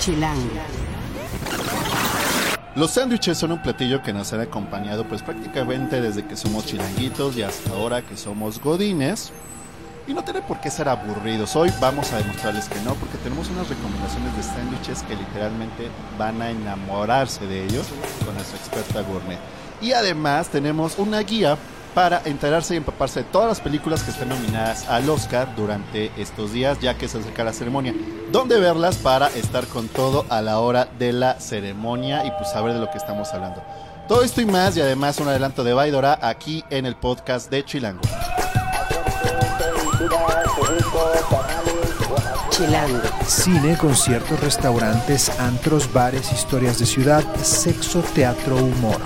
Chilango. Los sándwiches son un platillo que nos ha acompañado pues prácticamente desde que somos chilanguitos y hasta ahora que somos godines. Y no tiene por qué ser aburridos. Hoy vamos a demostrarles que no, porque tenemos unas recomendaciones de sándwiches que literalmente van a enamorarse de ellos con nuestra experta gourmet. Y además tenemos una guía para enterarse y empaparse de todas las películas que están nominadas al Oscar durante estos días, ya que se acerca la ceremonia. ¿Dónde verlas para estar con todo a la hora de la ceremonia y pues saber de lo que estamos hablando? Todo esto y más, y además un adelanto de Baidora aquí en el podcast de Chilango. Chilango. Cine, conciertos, restaurantes, antros, bares, historias de ciudad, sexo, teatro, humor.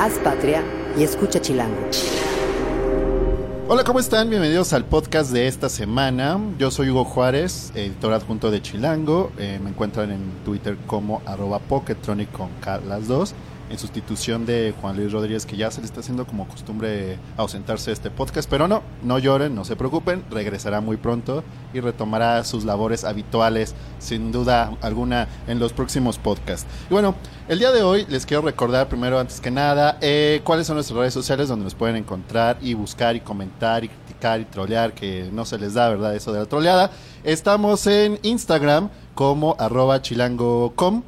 Haz patria y escucha Chilango. Hola, ¿cómo están? Bienvenidos al podcast de esta semana. Yo soy Hugo Juárez, editor adjunto de Chilango. Eh, me encuentran en Twitter como arroba Poketronic con K las dos, en sustitución de Juan Luis Rodríguez, que ya se le está haciendo como costumbre ausentarse de este podcast. Pero no, no lloren, no se preocupen, regresará muy pronto y retomará sus labores habituales, sin duda alguna, en los próximos podcasts. Y bueno, el día de hoy les quiero recordar primero, antes que nada, eh, cuáles son nuestras redes sociales donde nos pueden encontrar y buscar y comentar y criticar y trolear, que no se les da, ¿verdad? Eso de la troleada. Estamos en Instagram como arroba chilango.com.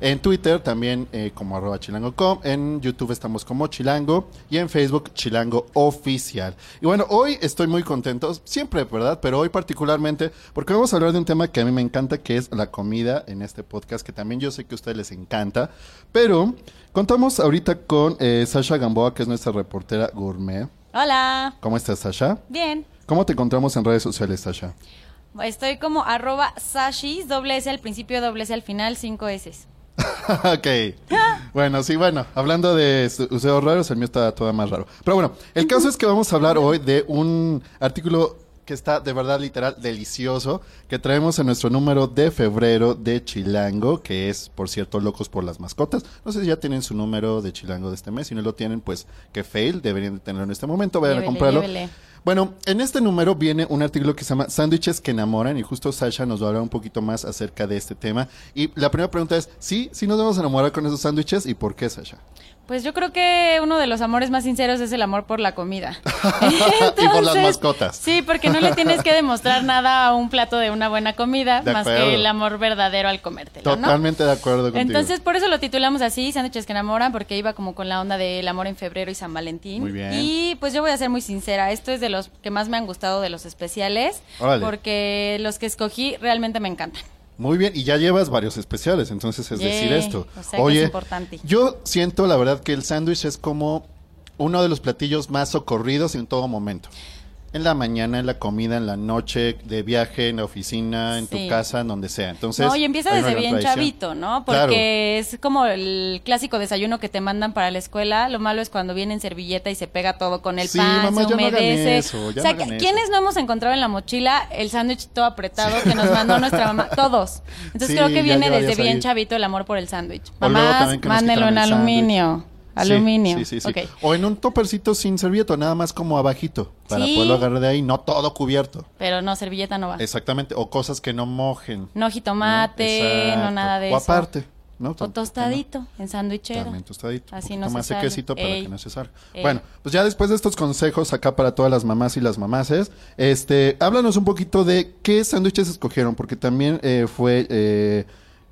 En Twitter también eh, como arroba chilango.com, en YouTube estamos como chilango y en Facebook chilango oficial. Y bueno, hoy estoy muy contento, siempre, ¿verdad? Pero hoy particularmente porque vamos a hablar de un tema que a mí me encanta, que es la comida en este podcast, que también yo sé que a ustedes les encanta. Pero contamos ahorita con eh, Sasha Gamboa, que es nuestra reportera gourmet. Hola, ¿Cómo estás, Sasha? bien. ¿Cómo te encontramos en redes sociales, Sasha? Estoy como arroba sashis, doble S al principio, doble S al final, cinco S. ok. Bueno, sí, bueno, hablando de su- useos raros, el mío está todo más raro. Pero bueno, el caso es que vamos a hablar hoy de un artículo que está de verdad literal delicioso, que traemos en nuestro número de febrero de Chilango, que es, por cierto, Locos por las Mascotas. No sé si ya tienen su número de Chilango de este mes, si no lo tienen, pues que fail, deberían de tenerlo en este momento, vayan a comprarlo. llévele. Bueno, en este número viene un artículo que se llama Sándwiches que enamoran y justo Sasha nos va a hablar un poquito más acerca de este tema. Y la primera pregunta es, ¿sí? ¿Sí nos vamos a enamorar con esos sándwiches? ¿Y por qué, Sasha? Pues yo creo que uno de los amores más sinceros es el amor por la comida. Y por las Entonces, mascotas. Sí, porque no le tienes que demostrar nada a un plato de una buena comida, De más acuerdo. que el amor verdadero al comértelo, ¿no? Totalmente de acuerdo contigo. Entonces, por eso lo titulamos así, Sándwiches que enamoran, porque iba como con la onda del amor en febrero y San Valentín. Muy bien. Y pues yo voy a ser muy sincera, esto es de los que más me han gustado de los especiales, Órale. porque los que escogí realmente me encantan. Muy bien, y ya llevas varios especiales, entonces es decir esto. o sea Oye, es importante. yo siento la verdad que el sándwich es como uno de los platillos más socorridos en todo momento. En la mañana, en la comida, en la noche, de viaje, en la oficina, en Sí. tu casa, en donde sea. Entonces, no, y empieza desde bien tradición. chavito, ¿no? Claro. Porque es como el clásico desayuno que te mandan para la escuela. Lo malo es cuando viene en servilleta y se pega todo con el Sí, pan, mamá, se no humedece. eso, ya o sea, no eso. ¿quiénes no hemos encontrado en la mochila el sándwich todo apretado que nos mandó nuestra mamá? Todos. Entonces creo que viene desde bien ahí. chavito el amor por el sándwich. Mamás, mándenlo en aluminio. Aluminio. Sí, sí, sí. Ok. O en un topercito sin servieto, nada más como abajito, para Sí. poderlo agarrar de ahí, no todo cubierto. Pero no, servilleta no va. Exactamente, o cosas que no mojen. No jitomate, no nada de o eso. aparte, ¿no? O tostadito, en ¿no? sándwichera. También tostadito. Así no se más sale. sequecito para Ey. que no se salga. Ey. Bueno, pues ya después de estos consejos acá para todas las mamás y las mamases, este, háblanos un poquito de qué sándwiches escogieron, porque también eh, fue eh,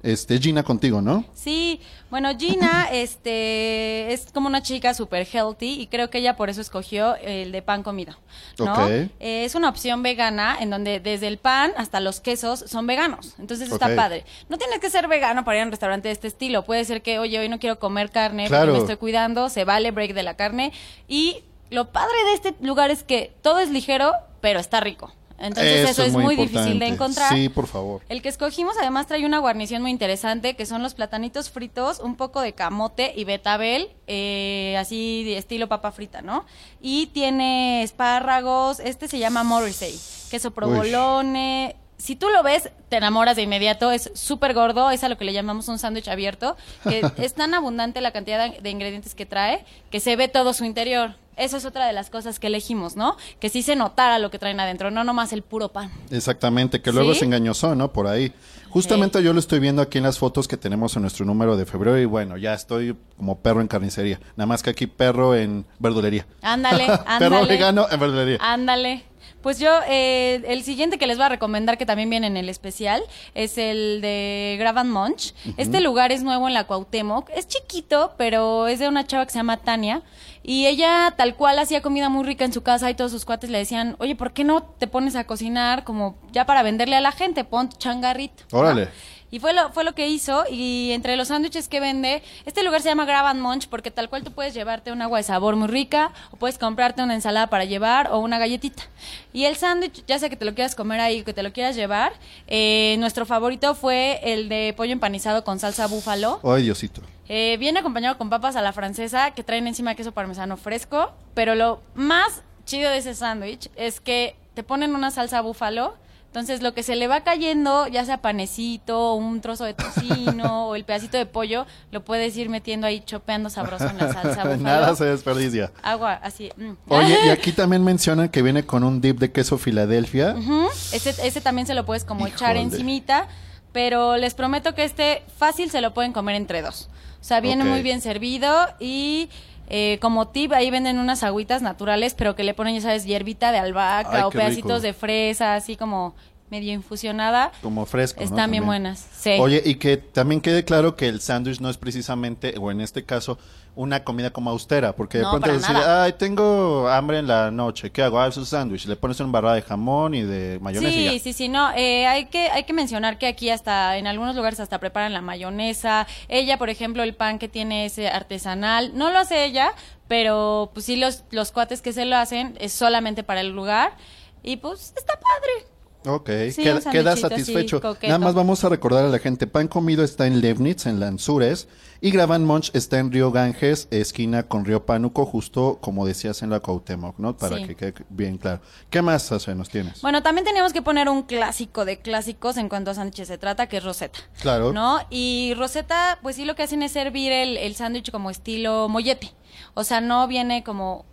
este Gina contigo, ¿no? Sí, bueno, Gina este, es como una chica super healthy y creo que ella por eso escogió el de pan comida, ¿no? Eh, es una opción vegana en donde desde el pan hasta los quesos son veganos, entonces está padre. No tienes que ser vegano para ir a un restaurante de este estilo, puede ser que, oye, hoy no quiero comer carne Claro. porque me estoy cuidando, se vale break de la carne y lo padre de este lugar es que todo es ligero, pero está rico. Entonces eso, es muy, difícil de encontrar. Sí, por favor. El que escogimos además trae una guarnición muy interesante, que son los platanitos fritos, un poco de camote y betabel, eh, así de estilo papa frita, ¿no? Y tiene espárragos, este se llama Morrissey, queso provolone, si tú lo ves, te enamoras de inmediato. Es súper gordo, es a lo que le llamamos un sándwich abierto, que es tan abundante la cantidad de, ingredientes que trae que se ve todo su interior. Eso es otra de las cosas que elegimos, ¿no? Que sí se notara lo que traen adentro, no nomás el puro pan. Exactamente, que luego ¿Sí? se engañosó, ¿no? Por ahí. Justamente yo lo estoy viendo aquí en las fotos que tenemos en nuestro número de febrero y bueno, ya estoy como perro en carnicería. Nada más que aquí perro en verdulería. Ándale, perro ándale. vegano en verdulería. Ándale. Pues yo, eh, el siguiente que les voy a recomendar, que también viene en el especial, es el de Gravan Munch. Este lugar es nuevo en la Cuauhtémoc. Es chiquito, pero es de una chava que se llama Tania. Y ella, tal cual, hacía comida muy rica en su casa y todos sus cuates le decían, oye, ¿por qué no te pones a cocinar como ya para venderle a la gente? Pon changarrito. ¿no? Y fue lo, fue lo que hizo. Y entre los sándwiches que vende, este lugar se llama Grab and Munch porque tal cual tú puedes llevarte un agua de sabor muy rica, o puedes comprarte una ensalada para llevar, o una galletita. Y el sándwich, ya sea que te lo quieras comer ahí o que te lo quieras llevar, eh, nuestro favorito fue el de pollo empanizado con salsa búfalo. Ay, Diosito. Eh, viene acompañado con papas a la francesa que traen encima queso parmesano fresco, pero lo más chido de ese sándwich es que te ponen una salsa búfalo, entonces lo que se le va cayendo, ya sea panecito, un trozo de tocino o el pedacito de pollo, lo puedes ir metiendo ahí chopeando sabroso en la salsa búfalo. Nada se desperdicia. Agua, así. mm. Oye, y aquí también mencionan que viene con un dip de queso Filadelfia. Ujú, Ese, ese también se lo puedes como echar encimita, pero les prometo que este fácil se lo pueden comer entre dos. O sea, viene muy bien servido y eh, como tip ahí venden unas agüitas naturales, pero que le ponen, ya sabes, hierbita de albahaca Ay, o pedacitos rico. de fresa, así como medio infusionada. Como fresco. ¿no? Están bien buenas. Sí. Oye, y que también quede claro que el sándwich no es precisamente, o en este caso, una comida como austera, porque de No, pronto decir, nada. ay, tengo hambre en la noche, ¿qué hago? Ah, es un sándwich, le pones una barra de jamón y de mayonesa y Sí, ya. sí, sí, no, eh, hay que hay que mencionar que aquí hasta en algunos lugares hasta preparan la mayonesa. Ella, por ejemplo, el pan que tiene ese artesanal, no lo hace ella, pero pues sí los los cuates que se lo hacen es solamente para el lugar y pues está padre. Ok, Sí, queda, satisfecho. Nada más vamos a recordar a la gente, Pan Comido está en Leibniz, en Lanzures, y Graban Munch está en Río Ganges, esquina con Río Pánuco, justo como decías en la Cuauhtémoc, ¿no? Para Sí. que quede bien claro. ¿Qué más, Azué, nos tienes? Bueno, también teníamos que poner un clásico de clásicos en cuanto a sándwiches se trata, que es Rosetta. Claro. ¿No? Y Rosetta, pues sí lo que hacen es servir el, el sándwich como estilo mollete. O sea, no viene como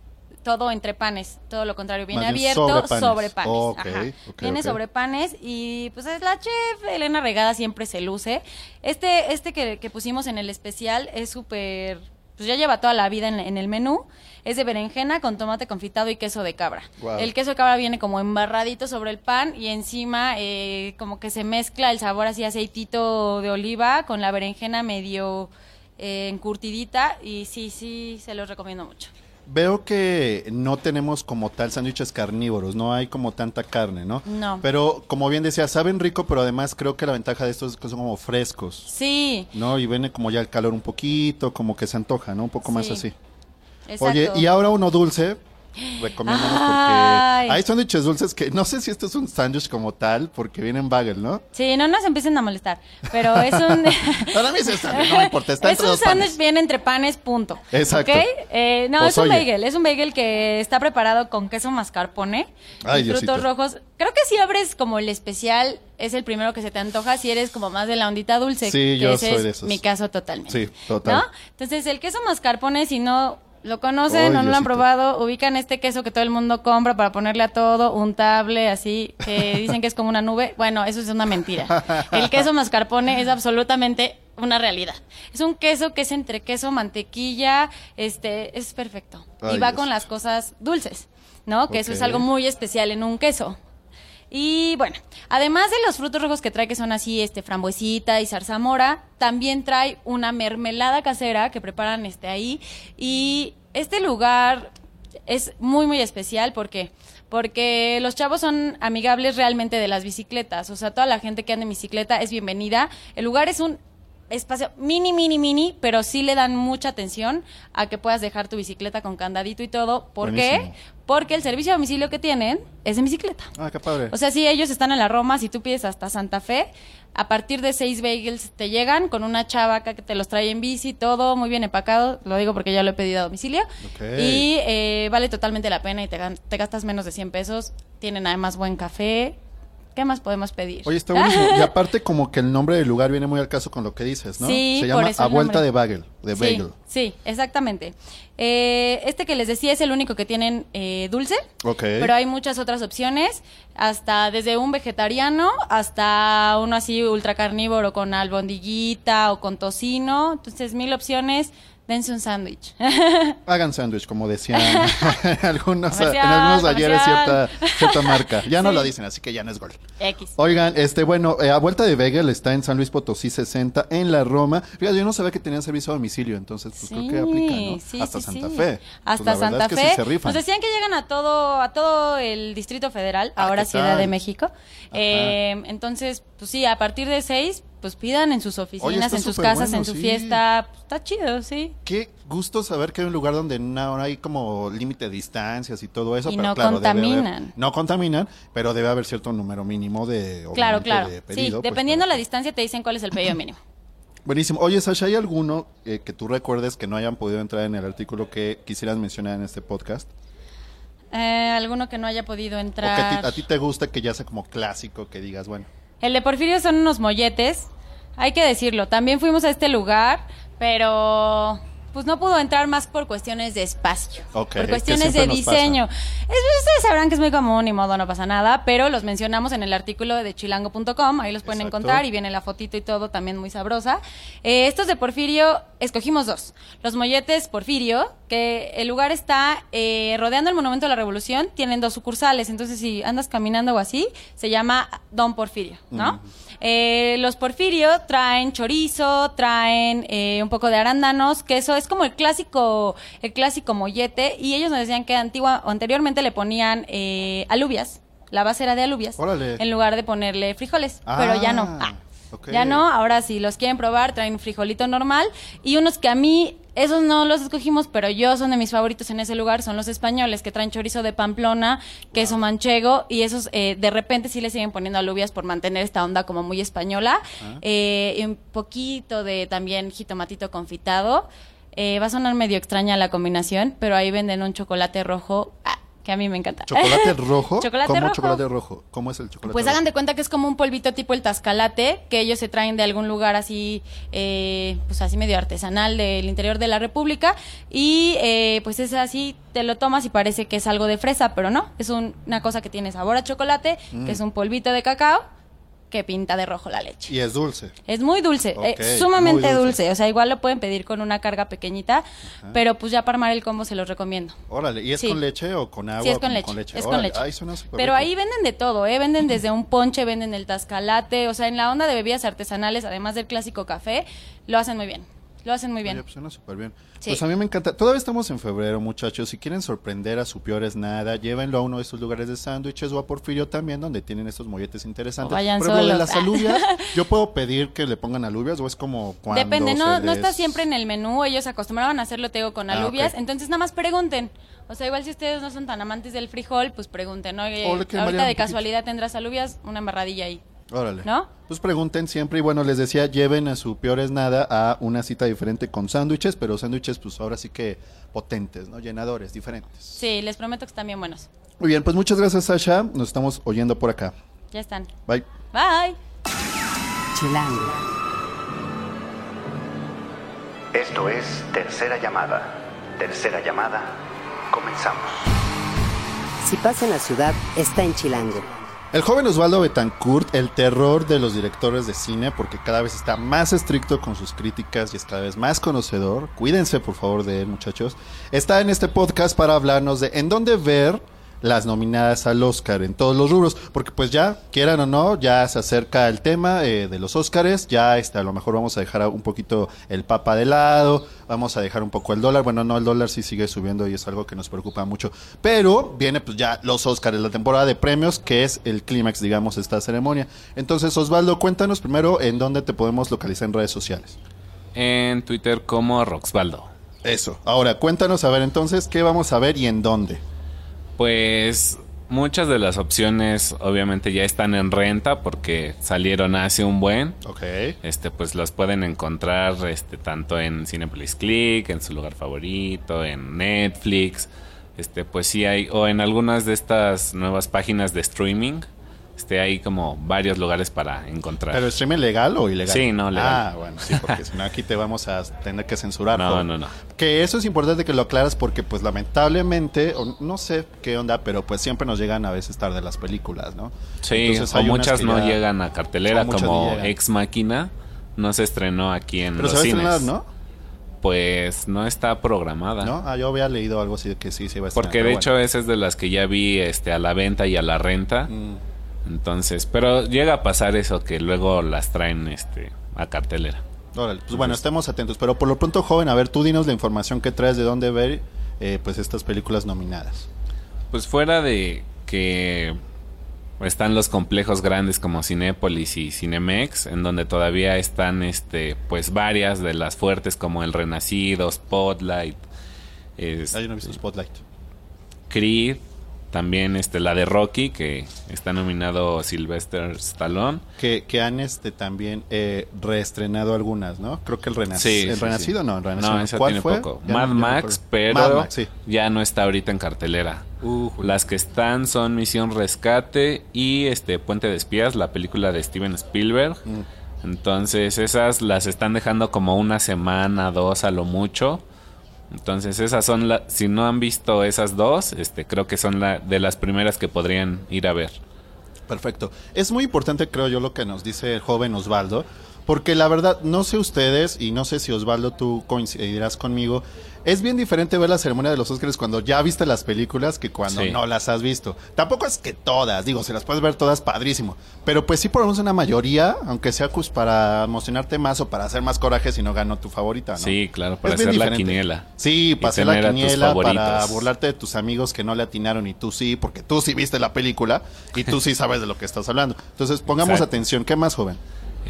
todo entre panes, todo lo contrario, viene abierto sobre panes. sobre panes. Ok, Ajá. viene sobre panes y pues es la chef Elena Regada siempre se luce. Este, este que, que pusimos en el especial es súper, pues ya lleva toda la vida en, en el menú. Es de berenjena con tomate confitado y queso de cabra. El queso de cabra viene como embarradito sobre el pan y encima eh, como que se mezcla el sabor así aceitito de oliva con la berenjena medio eh, encurtidita y sí, sí, se los recomiendo mucho. Veo que no tenemos como tal sándwiches carnívoros, no hay como tanta carne, ¿no? No. Pero como bien decía, saben rico, pero además creo que la ventaja de estos es que son como frescos, Sí, ¿no? Y viene como ya el calor un poquito, como que se antoja, ¿no? Un poco más Sí. así. exacto. Oye, y ahora uno dulce, recomiéndanos porque hay sándwiches dulces que no sé si esto es un sándwich como tal, porque viene en bagel, ¿no? Sí, no nos empiecen a molestar, pero es un... Para mí es un sándwich, no me importa, está es entre un sándwich bien entre panes, punto. Exacto. ¿Ok? Eh, no, Pues, es un oye. bagel. Es un bagel que está preparado con queso mascarpone Ay, y Diosito. frutos rojos. Creo que si abres como el especial, es el primero que se te antoja si eres como más de la ondita dulce. Sí, que yo ese soy es de esos. mi caso totalmente. Sí, total. ¿No? Entonces, el queso mascarpone, si no lo conocen o no lo han probado, ubican este queso que todo el mundo compra para ponerle a todo, untable, así, que dicen que es como una nube. Bueno, eso es una mentira. El queso mascarpone es absolutamente una realidad. Es un queso que es entre queso, mantequilla, este, es perfecto. Ay, y va Dios. con las cosas dulces, ¿no? Que eso es algo muy especial en un queso. Y bueno, además de los frutos rojos que trae, que son así, este, frambuesita y zarzamora, también trae una mermelada casera que preparan este ahí. Y este lugar es muy, muy especial porque porque los chavos son amigables realmente de las bicicletas. O sea, toda la gente que anda en bicicleta es bienvenida. El lugar es un espacio mini, mini, mini, pero sí le dan mucha atención a que puedas dejar tu bicicleta con candadito y todo. ¿Por Buenísimo. qué? Porque el servicio a domicilio que tienen es en bicicleta. Ah, qué padre. O sea, si ellos están en la Roma, si tú pides hasta Santa Fe, a partir de seis bagels te llegan con una chava acá que te los trae en bici, todo muy bien empacado. Lo digo porque ya lo he pedido a domicilio. Y eh, vale totalmente la pena y te, te gastas menos de 100 pesos. Tienen además buen café. ¿Qué más podemos pedir? Oye, está buenísimo. y aparte como que el nombre del lugar viene muy al caso con lo que dices, ¿no? Sí, Se llama A el Vuelta de Bagel, de Sí, Bagel. sí, exactamente. Eh, este que les decía es el único que tienen eh, dulce, Ok. pero hay muchas otras opciones, hasta desde un vegetariano hasta uno así ultra carnívoro con albondiguita o con tocino. Entonces, mil opciones, dense un sándwich. Hagan sándwich, como decían algunos, en algunos ayeres cierta, cierta marca. Ya no lo dicen, así que ya no es gol. X. Oigan, este, bueno, eh, a vuelta de Bagel está en San Luis Potosí 60, en la Roma. Fíjate, yo no sabía que tenían servicio a domicilio, entonces pues creo que aplica, ¿no? sí, Hasta Santa. Fe. Pues, Hasta Santa es que Fe. se rifan. Nos decían que llegan a todo, a todo el Distrito Federal, Ah, ahora ¿qué Ciudad de México. Eh, entonces, pues sí, a partir de seis, pues pidan en sus oficinas, en sus casas, bueno, en su sí. fiesta. Pues, está chido, sí. Qué gusto saber que hay un lugar donde no hay como límite de distancias y todo eso. Y pero no claro, debe haber- contaminan. no contaminan, pero debe haber cierto número mínimo de. Claro, claro. de sí, pues, dependiendo para- la distancia te dicen cuál es el pedido mínimo. Buenísimo. Oye, Sasha, ¿hay alguno eh, que tú recuerdes que no hayan podido entrar en el artículo que quisieras mencionar en este podcast? Eh, alguno que no haya podido O que a entrar. ti, a ti te gusta que ya sea como clásico, que digas, bueno. El de Porfirio son unos molletes. Hay que decirlo. También fuimos a este lugar, pero pues no pudo entrar más por cuestiones de espacio. Ok, que por cuestiones de diseño. Es- ustedes sabrán que es muy común, ni modo, no pasa nada, pero los mencionamos en el artículo de chilango.com, ahí los pueden encontrar y viene la fotito y todo, también muy sabrosa. Eh, estos de Porfirio, escogimos dos. Los molletes Porfirio, que el lugar está eh, rodeando el Monumento de la Revolución, tienen dos sucursales, entonces si andas caminando o así, se llama Don Porfirio, ¿no? Eh, los Porfirio traen chorizo, traen un poco de arándanos, queso, es como el clásico, el clásico mollete, y ellos nos decían que antigua, anteriormente le ponían eh, alubias, la base era de alubias, Órale. en lugar de ponerle frijoles, pero ya no. Ah, Ah. Ya no, ahora si los quieren probar, traen un frijolito normal, y unos que a mí, esos no los escogimos, pero yo son de mis favoritos en ese lugar, son los españoles, que traen chorizo de Pamplona, queso manchego, y esos eh, de repente sí le siguen poniendo alubias por mantener esta onda como muy española, Ah. eh, un poquito de también jitomatito confitado. Eh, va a sonar medio extraña la combinación, pero ahí venden un chocolate rojo ah, que a mí me encanta. ¿Chocolate rojo? Chocolate ¿Cómo rojo. chocolate rojo? ¿Cómo es el chocolate Pues rojo? hagan de cuenta que es como un polvito tipo el tascalate, que ellos se traen de algún lugar así, eh, pues así medio artesanal del interior de la República. Y eh, pues es así, te lo tomas y parece que es algo de fresa, pero no, es un- una cosa que tiene sabor a chocolate, Mm. que es un polvito de cacao, que pinta de rojo la leche. Y es dulce. Es muy dulce, eh, sumamente muy dulce. dulce. O sea, igual lo pueden pedir con una carga pequeñita, pero pues ya para armar el combo se los recomiendo. Órale, ¿y es Sí. con leche o con agua? Sí, es con leche. Es con leche. Ay, suena Pero rico. ahí venden de todo, ¿eh? Venden desde un ponche, venden el tascalate, o sea, en la onda de bebidas artesanales, además del clásico café, lo hacen muy bien. Lo hacen muy bien. Oye, pues suena súper bien. Sí. Pues a mí me encanta. Todavía estamos en febrero, muchachos. Si quieren sorprender a su peores nada, llévenlo a uno de estos lugares de sándwiches o a Porfirio también, donde tienen estos molletes interesantes. O vayan Por ejemplo, de solos. las alubias, ¿yo puedo pedir que le pongan alubias o es como cuando Depende, no, no está siempre en el menú, ellos acostumbraban a hacerlo, te digo, con Ah, alubias, entonces nada más pregunten. O sea, igual si ustedes no son tan amantes del frijol, pues pregunten, oye, O le quieren variar ahorita de casualidad tendrás alubias, una embarradilla ahí. Órale. ¿No? Pues pregunten siempre y bueno, les decía, lleven a su peores nada a una cita diferente con sándwiches, pero sándwiches pues ahora sí que potentes, ¿no? Llenadores, diferentes. Sí, les prometo que están bien buenos. Muy bien, pues muchas gracias Sasha, nos estamos oyendo por acá. Ya están. Bye. Bye. Chilango. Esto es Tercera Llamada. Tercera Llamada. Comenzamos. Si pasa en la ciudad, está en Chilango. El joven Osvaldo Betancourt, el terror de los directores de cine, porque cada vez está más estricto con sus críticas y es cada vez más conocedor. Cuídense, por favor, de él, muchachos. Está en este podcast para hablarnos de en dónde ver las nominadas al Oscar en todos los rubros, porque pues ya, quieran o no, ya se acerca el tema eh, de los Oscars, ya este, a lo mejor vamos a dejar un poquito el papa de lado, vamos a dejar un poco el dólar, bueno, no, el dólar sí sigue subiendo y es algo que nos preocupa mucho, pero viene pues ya los Oscars, la temporada de premios, que es el clímax, digamos, de esta ceremonia. Entonces, Osvaldo, cuéntanos primero en dónde te podemos localizar en redes sociales. En Twitter como Roxbaldo. Eso. Ahora, cuéntanos, a ver, entonces, ¿qué vamos a ver y en dónde? Pues muchas de las opciones obviamente ya están en renta porque salieron hace un buen. Ok. Este, pues las pueden encontrar este, tanto en Cinepolis Click, en su lugar favorito, en Netflix. Este, pues sí hay, o en algunas de estas nuevas páginas de streaming Este, hay como varios lugares para encontrar. ¿Pero streaming legal o ilegal? Sí, no, legal. Ah, bueno, sí, porque si no aquí te vamos a tener que censurar. No, no, no. Que eso es importante que lo aclaras porque pues lamentablemente, o no sé qué onda, pero pues siempre nos llegan a veces tarde las películas, ¿no? Sí, Entonces, o hay unas muchas no ya- llegan a cartelera, o como. Ex Máquina. No se estrenó aquí en Pero los se va a cines. estrenar, ¿no? Pues no está programada. ¿No? Ah, yo había leído algo así de que sí se iba a estrenar. Porque de hecho esa es de las que ya vi este, a la venta y a la renta. Mm, Entonces, pero llega a pasar eso que luego las traen este a cartelera. órale, pues bueno, estemos atentos. Pero por lo pronto, joven, a ver, tú dinos la información que traes de dónde ver eh, pues estas películas nominadas. Pues fuera de que están los complejos grandes como Cinépolis y Cinemex, en donde todavía están este pues varias de las fuertes como El Renacido, Spotlight, es- Ah, yo no he visto Spotlight. Creed, también este la de Rocky que está nominado Sylvester Stallone. Que, que han este también eh, reestrenado algunas, ¿no? Creo que el, renac- Sí, el sí, Renacido, sí. no, el Renacido. No, esa ¿Cuál tiene fue? poco. Ya Mad no- ya no Max, pero Mad Max, sí. ya no está ahorita en cartelera. Uh, Las que están son Misión Rescate y este Puente de Espías, la película de Steven Spielberg. Mm. Entonces esas las están dejando como una semana, dos a lo mucho. Entonces esas son las, si no han visto esas dos, este creo que son la, de las primeras que podrían ir a ver. Perfecto. Es muy importante, creo yo, lo que nos dice el joven Osvaldo, porque la verdad, no sé ustedes, y no sé si Osvaldo tú coincidirás conmigo, es bien diferente ver la ceremonia de los Óscares cuando ya viste las películas que cuando Sí. no las has visto. Tampoco es que todas, digo, si las puedes ver todas, padrísimo. Pero pues sí, por lo menos una mayoría, aunque sea pues, para emocionarte más o para hacer más coraje si no ganó tu favorita, ¿no? Sí, claro, para Es hacer la quiniela. Sí, para hacer la quiniela, para burlarte de tus amigos que no le atinaron y tú sí, porque tú sí viste la película y tú sí sabes de lo que estás hablando. Entonces, pongamos Exacto. atención. ¿Qué más, joven?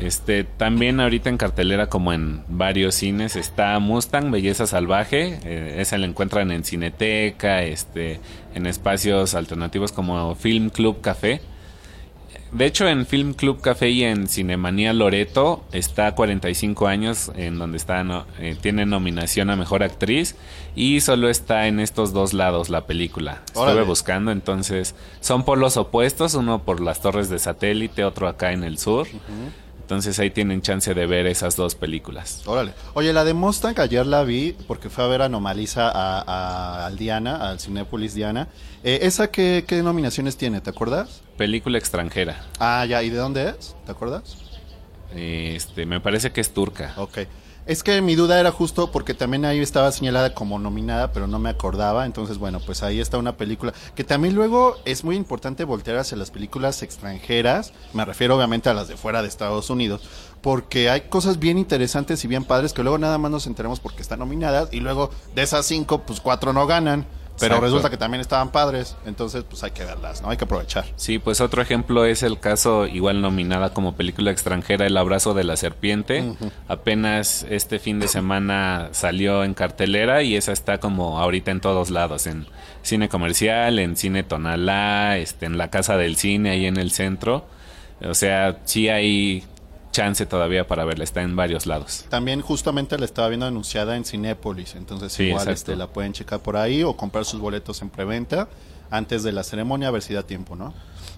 Este, también ahorita en cartelera como en varios cines está Mustang, Belleza Salvaje, eh, esa la encuentran en Cineteca, este, en espacios alternativos como Film Club Café. De hecho, en Film Club Café y en Cinemanía Loreto está 45 años, en donde está no- eh, tiene nominación a Mejor Actriz y solo está en estos dos lados la película. Estuve buscando, entonces son polos opuestos, uno por las torres de satélite, otro acá en el sur. Entonces ahí tienen chance de ver esas dos películas. Órale. Oye, la de Mustang ayer la vi porque fue a ver a Anomalisa a, a- al Diana, al Cinépolis Diana. Eh, ¿Esa qué, qué nominaciones tiene? ¿Te acuerdas? Película extranjera. Ah, ya. ¿Y de dónde es? ¿Te acuerdas? Este, me parece que es turca. Ok. Es que mi duda era justo porque también ahí estaba señalada como nominada, pero no me acordaba. Entonces, bueno, pues ahí está una película que también luego es muy importante voltear hacia las películas extranjeras. Me refiero obviamente a las de fuera de Estados Unidos. Porque hay cosas bien interesantes y bien padres que luego nada más nos enteramos porque están nominadas. Y luego de esas cinco, pues cuatro no ganan. Pero Exacto. resulta que también estaban padres. Entonces, pues hay que verlas, ¿no? Hay que aprovechar. Sí, pues otro ejemplo es el caso igual nominada como película extranjera El abrazo de la serpiente. Apenas este fin de semana salió en cartelera y esa está como ahorita en todos lados, en cine comercial, en cine Tonalá, este, en la casa del cine ahí en el centro. O sea, sí hay chance todavía para verla, está en varios lados. También justamente la estaba viendo anunciada en Cinépolis, entonces Sí, igual este, la pueden checar por ahí o comprar sus boletos en preventa antes de la ceremonia a ver si da tiempo, ¿no?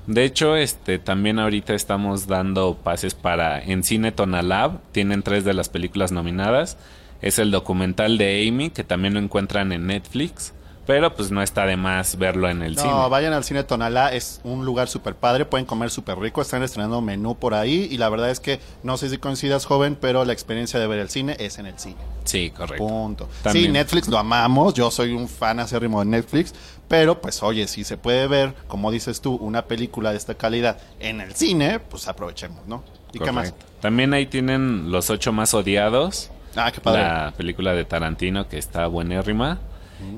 De hecho, este también ahorita estamos dando pases para en Cine Tonalab. Tienen tres de las películas nominadas. Es el documental de Amy, que también lo encuentran en Netflix. Pero pues no está de más verlo en el No, cine. vayan al cine Tonalá, es un lugar súper padre, pueden comer súper rico, están estrenando menú por ahí y la verdad es que no sé si coincidas joven, pero la experiencia de ver el cine es en el cine. Sí, correcto. Punto. También. Sí, Netflix lo amamos, yo soy un fan acérrimo de Netflix, pero pues oye, si se puede ver, como dices tú, una película de esta calidad en el cine, pues aprovechemos, ¿no? ¿Y qué más? Correcto. También ahí tienen Los Ocho Más Odiados. Ah, qué padre. La película de Tarantino que está buenérrima.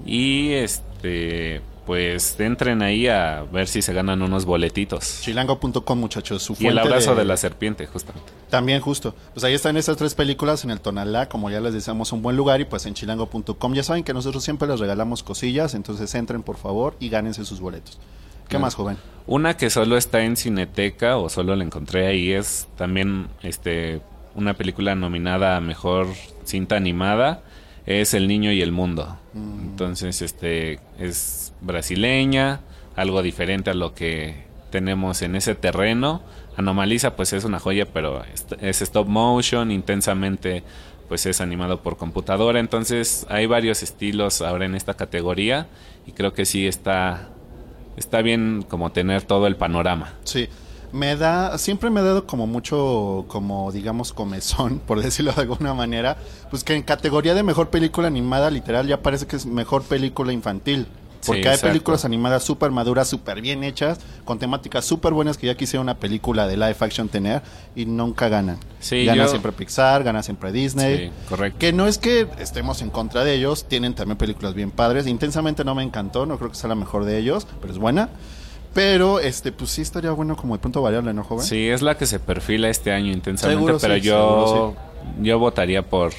Y este, pues entren ahí a ver si se ganan unos boletitos. Chilango.com, muchachos, su Y el abrazo de... la serpiente, justamente. También justo. Pues ahí están esas tres películas en el Tonalá, como ya les decíamos, un buen lugar y pues en chilango.com. Ya saben que nosotros siempre les regalamos cosillas, entonces entren por favor y gánense sus boletos. ¿Qué Claro. más, joven? Una que solo está en Cineteca o solo la encontré ahí es también este una película nominada a mejor cinta animada es El niño y el mundo. Entonces este es brasileña, algo diferente a lo que tenemos en ese terreno. Anomaliza pues es una joya, pero es, es stop motion, intensamente pues es animado por computadora, entonces hay varios estilos ahora en esta categoría y creo que sí está está bien como tener todo el panorama. Sí. Me da, siempre me ha dado como mucho, como digamos, comezón, por decirlo de alguna manera, pues que en categoría de mejor película animada, literal, ya parece que es mejor película infantil. Porque Sí, hay películas animadas súper maduras, súper bien hechas, con temáticas súper buenas que ya quisiera una película de live action tener y nunca ganan. Sí, gana yo- siempre Pixar, gana siempre Disney. Sí, correcto. Que no es que estemos en contra de ellos, tienen también películas bien padres. Intensamente no me encantó, no creo que sea la mejor de ellos, pero es buena. Pero, este, pues sí estaría bueno como de punto variable, ¿no, joven? Sí, es la que se perfila este año intensamente, Seguro pero sí, yo yo votaría por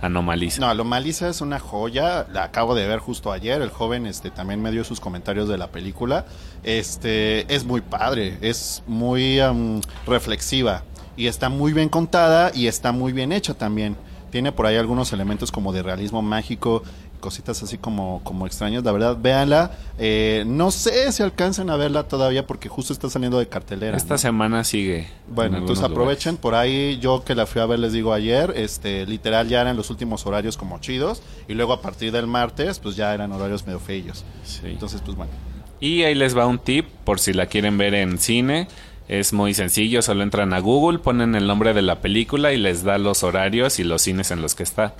Anomaliza. No, lo Malisa es una joya. La acabo de ver justo ayer. El joven este, también me dio sus comentarios de la película. Este es muy padre, es muy am, reflexiva y está muy bien contada y está muy bien hecha también. Tiene por ahí algunos elementos como de realismo mágico, cositas así como, como extrañas. La verdad, véanla. Eh, no sé si alcancen a verla todavía porque justo está saliendo de cartelera. Esta ¿no? semana sigue. Bueno, en entonces aprovechen. lugares. Por ahí yo que la fui a ver, les digo ayer, este, literal ya eran los últimos horarios como chidos. Y luego a partir del martes, pues ya eran horarios medio feillos. Sí. Entonces, pues bueno. Y ahí les va un tip por si la quieren ver en cine. Es muy sencillo, solo entran a Google, ponen el nombre de la película y les da los horarios y los cines en los que está.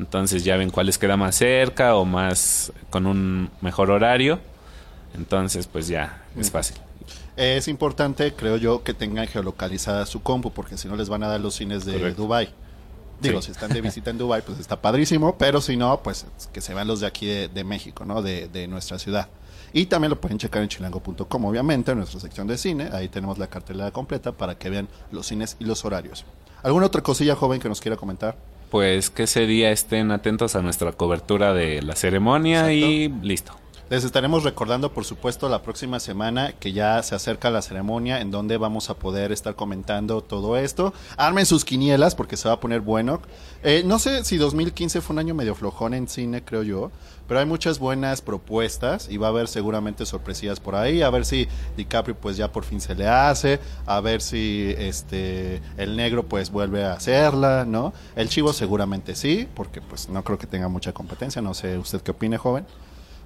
Entonces ya ven cuál les queda más cerca o más con un mejor horario. Entonces pues ya es fácil. Es importante, creo yo, que tengan geolocalizada su compu, porque si no les van a dar los cines de Correcto. Dubai. Digo, Sí. si están de visita en Dubai, pues está padrísimo, pero si no, pues que se vean los de aquí de, de México, ¿no? De, de nuestra ciudad. Y también lo pueden checar en chilango.com, obviamente, en nuestra sección de cine. Ahí tenemos la cartelera completa para que vean los cines y los horarios. ¿Alguna otra cosilla, joven, que nos quiera comentar? Pues que ese día estén atentos a nuestra cobertura de la ceremonia y listo. Les estaremos recordando, por supuesto, la próxima semana que ya se acerca la ceremonia en donde vamos a poder estar comentando todo esto. Armen sus quinielas porque se va a poner bueno. Eh, no sé si 2015 fue un año medio flojón en cine, creo yo, pero hay muchas buenas propuestas y va a haber seguramente sorpresillas por ahí. A ver si DiCaprio pues ya por fin se le hace, a ver si este el negro pues vuelve a hacerla, ¿no? El chivo seguramente sí, porque pues no creo que tenga mucha competencia. No sé usted qué opine, joven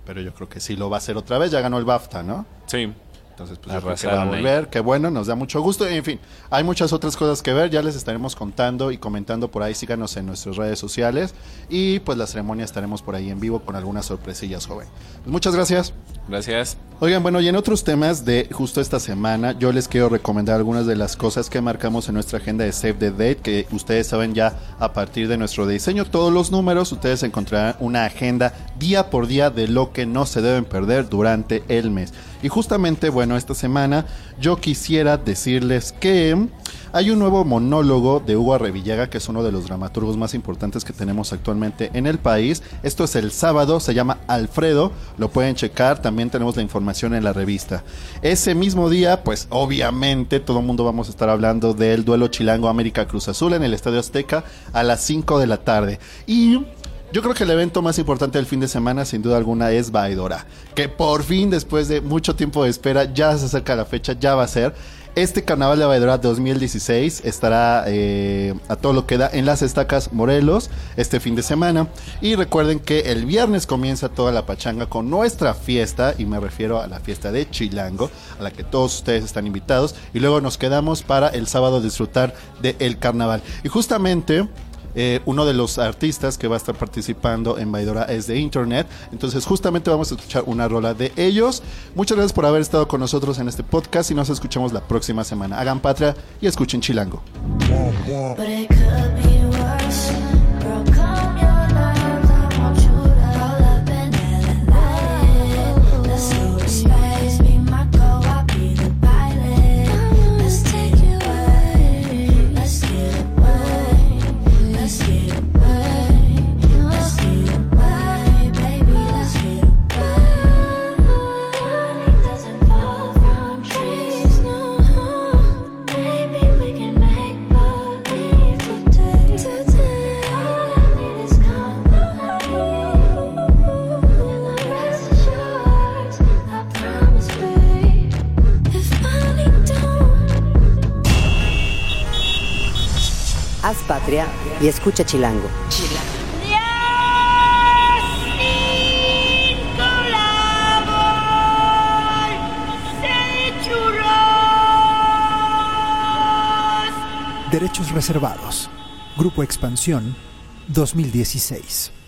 pero yo creo que sí lo va a hacer otra vez. Ya ganó el BAFTA, ¿no? Sí. Entonces, pues yo creo que va a volver. Qué bueno, nos da mucho gusto. En fin, hay muchas otras cosas que ver. Ya les estaremos contando y comentando por ahí. Síganos en nuestras redes sociales. Y pues la ceremonia estaremos por ahí en vivo con algunas sorpresillas, joven. Pues muchas gracias. Gracias. Oigan, bueno, y en otros temas de justo esta semana, yo les quiero recomendar algunas de las cosas que marcamos en nuestra agenda de Save the Date, que ustedes saben ya a partir de nuestro diseño, todos los números, ustedes encontrarán una agenda día por día de lo que no se deben perder durante el mes. Y justamente, bueno, esta semana yo quisiera decirles que hay un nuevo monólogo de Hugo Arrevillaga, que es uno de los dramaturgos más importantes que tenemos actualmente en el país. Esto es el sábado, se llama Alfredo, lo pueden checar, también tenemos la información en la revista. Ese mismo día, pues obviamente todo el mundo vamos a estar hablando del duelo Chilango América Cruz Azul en el Estadio Azteca a las 5 de la tarde. Y yo creo que el evento más importante del fin de semana, sin duda alguna, es Baidora. Que por fin, después de mucho tiempo de espera, ya se acerca la fecha, ya va a ser. Este Carnaval de Baidora 2016 estará eh, a todo lo que da en las estacas Morelos este fin de semana. Y recuerden que el viernes comienza toda la pachanga con nuestra fiesta, y me refiero a la fiesta de Chilango, a la que todos ustedes están invitados. Y luego nos quedamos para el sábado disfrutar del carnaval. Y justamente eh, uno de los artistas que va a estar participando en Baidora es de Internet. Entonces, justamente vamos a escuchar una rola de ellos. Muchas gracias por haber estado con nosotros en este podcast y nos escuchamos la próxima semana. Hagan patria y escuchen Chilango. Y escucha Chilango. Derechos reservados. Grupo Expansión 2016.